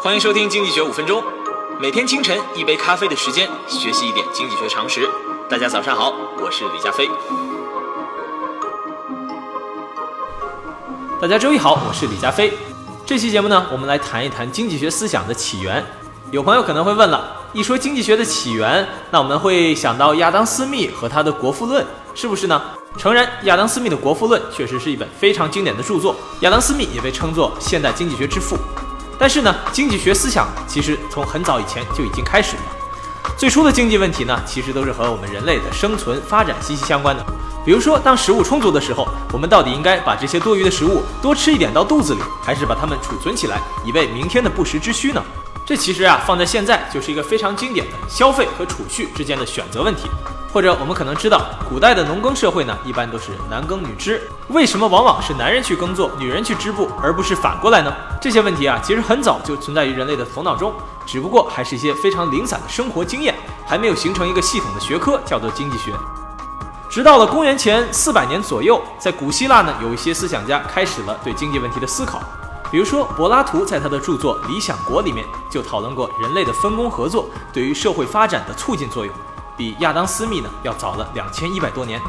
欢迎收听《经济学五分钟》，每天清晨一杯咖啡的时间，学习一点经济学常识。大家早上好，我是李佳飞。大家周一好，我是李佳飞。这期节目呢，我们来谈一谈经济学思想的起源。有朋友可能会问了，一说经济学的起源，那我们会想到亚当·斯密和他的《国富论》，是不是呢？诚然，亚当·斯密的《国富论》确实是一本非常经典的著作，亚当·斯密也被称作现代经济学之父。但是呢，经济学思想其实从很早以前就已经开始了。最初的经济问题呢，其实都是和我们人类的生存发展息息相关的。比如说，当食物充足的时候，我们到底应该把这些多余的食物多吃一点到肚子里，还是把它们储存起来，以备明天的不时之需呢？这其实啊，放在现在就是一个非常经典的消费和储蓄之间的选择问题。或者我们可能知道，古代的农耕社会呢，一般都是男耕女织。为什么往往是男人去耕作，女人去织布，而不是反过来呢？这些问题啊，其实很早就存在于人类的头脑中，只不过还是一些非常零散的生活经验，还没有形成一个系统的学科，叫做经济学。直到了公元前四百年左右，在古希腊呢，有一些思想家开始了对经济问题的思考。比如说，柏拉图在他的著作《理想国》里面就讨论过人类的分工合作对于社会发展的促进作用。比亚当·斯密呢要早了两千一百多年。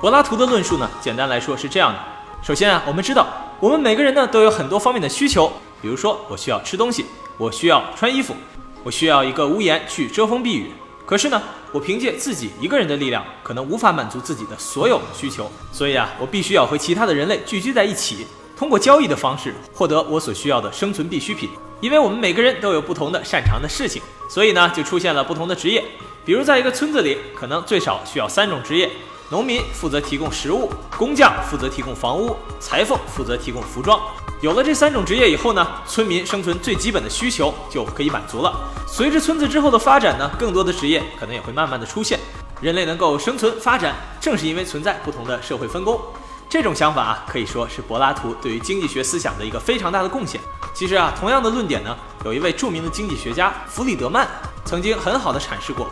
柏拉图的论述呢，简单来说是这样的：首先啊，我们知道我们每个人呢都有很多方面的需求，比如说我需要吃东西，我需要穿衣服，我需要一个屋檐去遮风避雨。可是呢，我凭借自己一个人的力量，可能无法满足自己的所有需求，所以啊，我必须要和其他的人类聚居在一起，通过交易的方式获得我所需要的生存必需品。因为我们每个人都有不同的擅长的事情，所以呢，就出现了不同的职业。比如，在一个村子里，可能最少需要三种职业：农民负责提供食物，工匠负责提供房屋，裁缝负责提供服装。有了这三种职业以后呢，村民生存最基本的需求就可以满足了。随着村子之后的发展呢，更多的职业可能也会慢慢的出现。人类能够生存发展，正是因为存在不同的社会分工。这种想法啊，可以说是柏拉图对于经济学思想的一个非常大的贡献。其实啊，同样的论点呢，有一位著名的经济学家弗里德曼曾经很好的阐释过。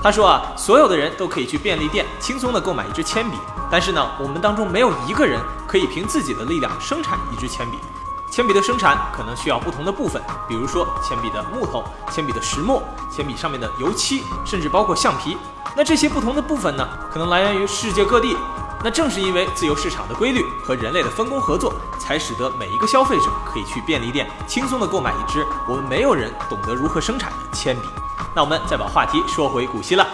他说啊，所有的人都可以去便利店轻松的购买一支铅笔，但是呢，我们当中没有一个人可以凭自己的力量生产一支铅笔。铅笔的生产可能需要不同的部分，比如说铅笔的木头、铅笔的石墨、铅笔上面的油漆，甚至包括橡皮。那这些不同的部分呢，可能来源于世界各地。那正是因为自由市场的规律和人类的分工合作，才使得每一个消费者可以去便利店轻松的购买一支我们没有人懂得如何生产的铅笔。那我们再把话题说回古希腊。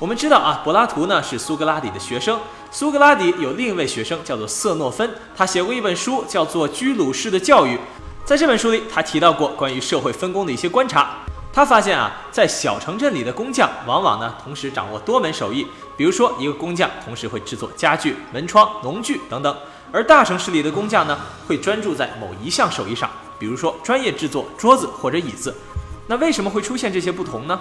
我们知道啊，柏拉图呢是苏格拉底的学生。苏格拉底有另一位学生叫做色诺芬，他写过一本书叫做《居鲁士的教育》。在这本书里，他提到过关于社会分工的一些观察。他发现啊，在小城镇里的工匠往往呢同时掌握多门手艺。比如说，一个工匠同时会制作家具、门窗、农具等等。而大城市里的工匠呢，会专注在某一项手艺上，比如说专业制作桌子或者椅子。那为什么会出现这些不同呢？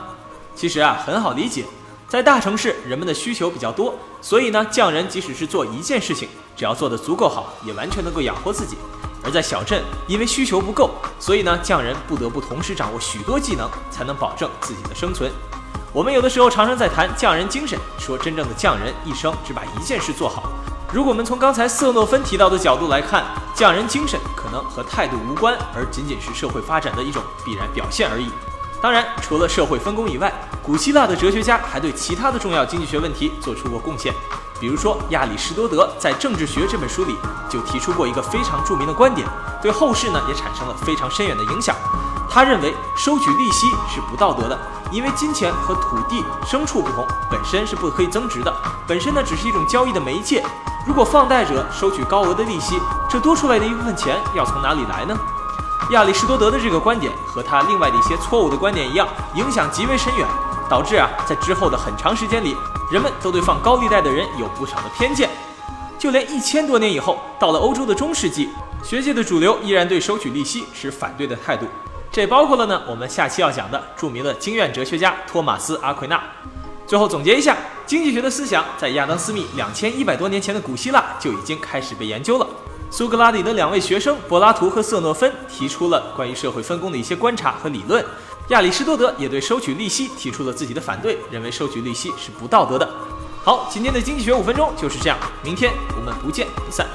其实啊，很好理解，在大城市人们的需求比较多，所以呢，匠人即使是做一件事情，只要做得足够好，也完全能够养活自己。而在小镇，因为需求不够，所以呢，匠人不得不同时掌握许多技能，才能保证自己的生存。我们有的时候常常在谈匠人精神，说真正的匠人一生只把一件事做好。如果我们从刚才色诺芬提到的角度来看，匠人精神能和态度无关，而仅仅是社会发展的一种必然表现而已。当然，除了社会分工以外，古希腊的哲学家还对其他的重要经济学问题做出过贡献。比如说，亚里士多德在《政治学》这本书里就提出过一个非常著名的观点，对后世呢也产生了非常深远的影响。他认为收取利息是不道德的，因为金钱和土地、牲畜不同，本身是不可以增值的，本身呢只是一种交易的媒介。如果放贷者收取高额的利息，这多出来的一部分钱要从哪里来呢？亚里士多德的这个观点和他另外的一些错误的观点一样，影响极为深远，导致啊，在之后的很长时间里，人们都对放高利贷的人有不少的偏见。就连一千多年以后，到了欧洲的中世纪，学界的主流依然对收取利息持反对的态度。这包括了呢，我们下期要讲的著名的经院哲学家托马斯·阿奎那。最后总结一下，经济学的思想在亚当·斯密两千一百多年前的古希腊就已经开始被研究了。苏格拉底的两位学生柏拉图和色诺芬提出了关于社会分工的一些观察和理论。亚里士多德也对收取利息提出了自己的反对，认为收取利息是不道德的。好，今天的经济学五分钟就是这样，明天我们不见不散。